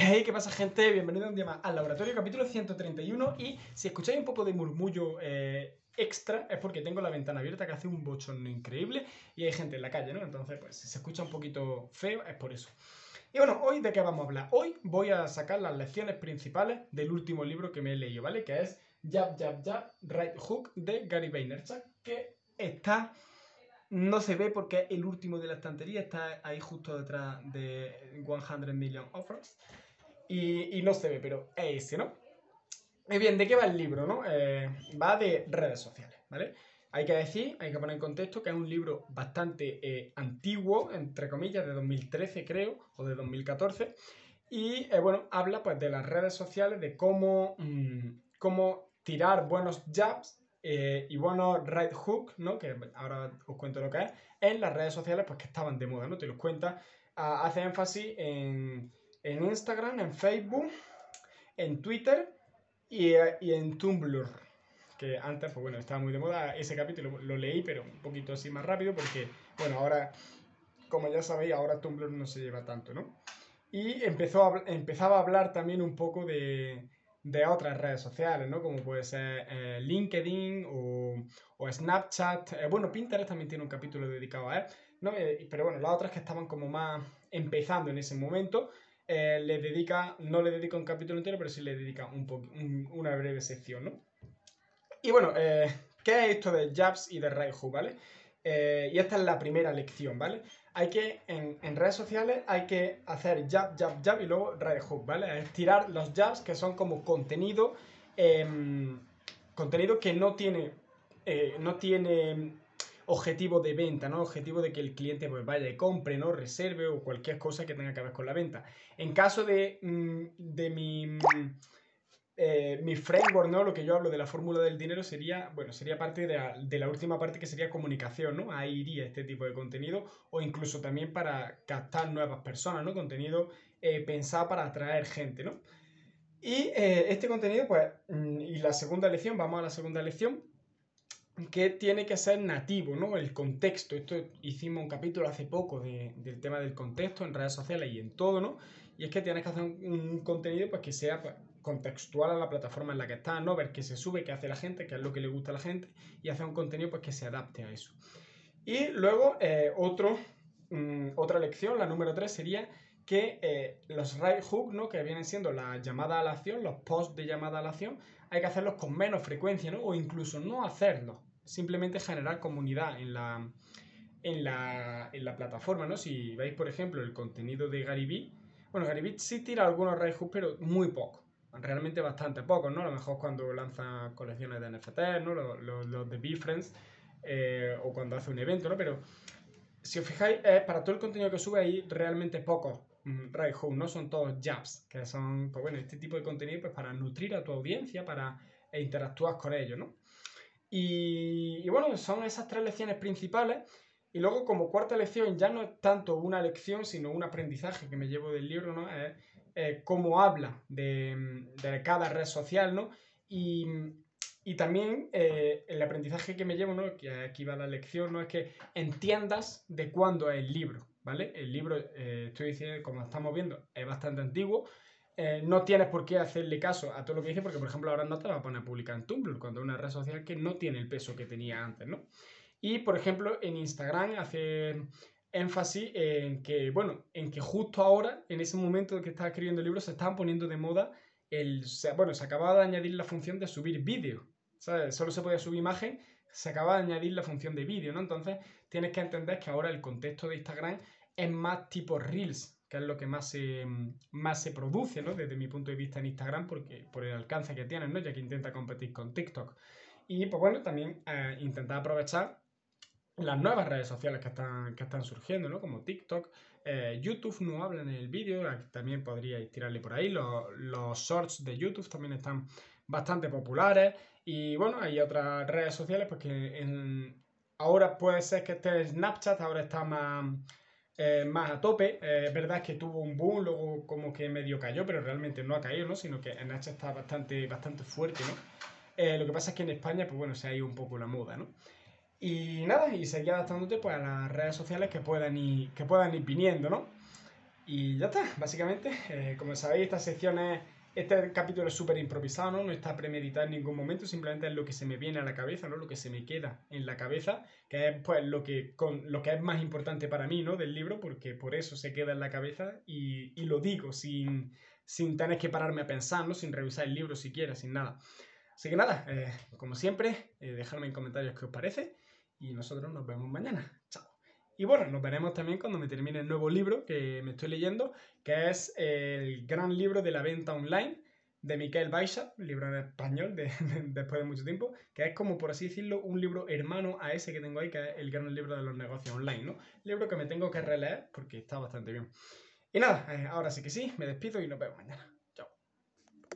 Hey, ¿qué pasa gente? Bienvenido un día más al laboratorio, capítulo 131 y si escucháis un poco de murmullo eh, extra es porque tengo la ventana abierta que hace un bochorno increíble y hay gente en la calle, ¿no? Entonces, pues si se escucha un poquito feo es por eso. Y bueno, hoy de qué vamos a hablar? Hoy voy a sacar las lecciones principales del último libro que me he leído, ¿vale? Que es Jab, Jab, Jab, Right Hook de Gary Vaynerchuk, que está no se ve porque el último de la estantería está ahí justo detrás de 100 Million Offers. Y, no se ve, pero es ese, ¿no? Y bien, ¿de qué va el libro, no? Eh, va de redes sociales, ¿vale? Hay que decir, hay que poner en contexto que es un libro bastante eh, antiguo, entre comillas, de 2013 creo, o de 2014. Y eh, bueno, habla pues de las redes sociales, de cómo, mm, cómo tirar buenos jabs y bueno, right hook, ¿no? Que ahora os cuento lo que es, en las redes sociales pues que estaban de moda, ¿no? Te los cuenta, hace énfasis en, Instagram, en Facebook, en Twitter y, en Tumblr. Que antes, pues bueno, estaba muy de moda. Ese capítulo lo leí, pero un poquito así más rápido, porque, bueno, ahora, como ya sabéis, ahora Tumblr no se lleva tanto, ¿no? Y empezó empezaba a hablar también un poco de, de otras redes sociales, ¿no? Como puede ser eh, LinkedIn o, Snapchat. Eh, bueno, Pinterest también tiene un capítulo dedicado a él, ¿no? Eh, pero bueno, las otras que estaban como más empezando en ese momento, le dedica, no le dedica un capítulo entero, pero sí le dedica un, una breve sección, ¿no? Y bueno, ¿qué es esto de Jabs y de Raihu, ¿vale? y esta es la primera lección, ¿vale? hay que, en, redes sociales, hay que hacer jab, jab, jab y luego hook, ¿vale? Es tirar los jabs que son como contenido, em, contenido que no tiene, eh, no tiene objetivo de venta, ¿no? Objetivo de que el cliente pues vaya y compre, ¿no? Reserve o cualquier cosa que tenga que ver con la venta. En caso de, mm, de mi eh, mi framework, ¿no? Lo que yo hablo de la fórmula del dinero sería, bueno, sería parte de la, última parte que sería comunicación, ¿no? Ahí iría este tipo de contenido o incluso también para captar nuevas personas, ¿no? Contenido eh, pensado para atraer gente, ¿no? Y eh, este contenido, pues, mm, y la segunda lección, vamos a la segunda lección, que tiene que ser nativo, ¿no? El contexto. Esto hicimos un capítulo hace poco del tema del contexto en redes sociales y en todo, ¿no? Y es que tienes que hacer un, contenido pues, que sea pues, contextual a la plataforma en la que estás, ¿no? Ver qué se sube, qué hace la gente, qué es lo que le gusta a la gente y hacer un contenido pues, que se adapte a eso. Y luego, eh, otro, mm, otra lección, la número 3, sería que eh, los right hook, ¿no? que vienen siendo la llamada a la acción, los posts de llamada a la acción, hay que hacerlos con menos frecuencia, ¿no? O incluso no hacerlos, simplemente generar comunidad en la, en la, en la plataforma, ¿no? Si veis, por ejemplo, el contenido de Vee, bueno, Vee sí tira algunos hooks, pero muy poco realmente bastante pocos, ¿no? A lo mejor cuando lanza colecciones de NFT, ¿no? Los, de BeFriends, eh, o cuando hace un evento, ¿no? Pero si os fijáis, para todo el contenido que sube ahí, realmente pocos mm, ¿no? Son todos jabs, que son, pues bueno, este tipo de contenido pues para nutrir a tu audiencia, para e interactuar con ellos, ¿no? Y, y, bueno, son esas tres lecciones principales. Y luego, como cuarta lección, ya no es tanto una lección, sino un aprendizaje que me llevo del libro, ¿no? Es eh, cómo habla de, cada red social, ¿no? Y, también eh, el aprendizaje que me llevo, ¿no? Que aquí va la lección, ¿no? Es que entiendas de cuándo es el libro, ¿vale? El libro, eh, estoy diciendo, como estamos viendo, es bastante antiguo. No tienes por qué hacerle caso a todo lo que dice, porque por ejemplo ahora no te va a poner a publicar en Tumblr, cuando es una red social que no tiene el peso que tenía antes, ¿no? Y por ejemplo en Instagram hace énfasis en que, bueno, en que justo ahora, en ese momento que estaba escribiendo el libro, se estaban poniendo de moda el, bueno, se acababa de añadir la función de subir vídeo, ¿sabes? Solo se podía subir imagen, se acaba de añadir la función de vídeo, ¿no? Entonces tienes que entender que ahora el contexto de Instagram es más tipo Reels, que es lo que más se, más se produce, ¿no? Desde mi punto de vista en Instagram, porque, por el alcance que tiene, ¿no? Ya que intenta competir con TikTok. Y pues bueno, también eh, intentar aprovechar las nuevas redes sociales que están, que están surgiendo, ¿no? Como TikTok, eh, YouTube no habla en el vídeo, también podríais tirarle por ahí. Los, los, shorts de YouTube también están bastante populares. Y bueno, hay otras redes sociales porque pues, ahora puede ser que este Snapchat ahora está más, eh, más a tope. Eh, es verdad que tuvo un boom, luego como que medio cayó, pero realmente no ha caído, ¿no? Sino que Snapchat está bastante, bastante fuerte, ¿no? lo que pasa es que en España, pues bueno, se ha ido un poco la moda, ¿no? Y nada, y seguir adaptándote pues, a las redes sociales que puedan ir, que puedan ir viniendo, ¿no? Y ya está, básicamente. Eh, como sabéis, estas secciones, este capítulo es súper improvisado, ¿no? Está premeditado en ningún momento, simplemente es lo que se me viene a la cabeza, ¿no? Lo que se me queda en la cabeza, que es pues lo que, con, lo que es más importante para mí, ¿no? Del libro, porque por eso se queda en la cabeza y, y lo digo sin, sin tener que pararme a pensar, ¿no? Sin revisar el libro siquiera, sin nada. Así que nada, eh, como siempre, eh, dejadme en comentarios qué os parece y nosotros nos vemos mañana. Chao. Y bueno, nos veremos también cuando me termine el nuevo libro que me estoy leyendo, que es el gran libro de la venta online de Miquel Baixa, libro en español de, después de mucho tiempo, que es como, por así decirlo, un libro hermano a ese que tengo ahí, que es el gran libro de los negocios online, ¿no? Libro que me tengo que releer porque está bastante bien. Y nada, eh, ahora sí que sí, me despido y nos vemos mañana.